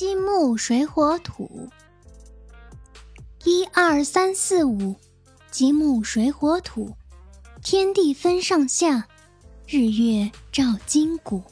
金木水火土。一二三四五金木水火土天地分上下日月照金谷。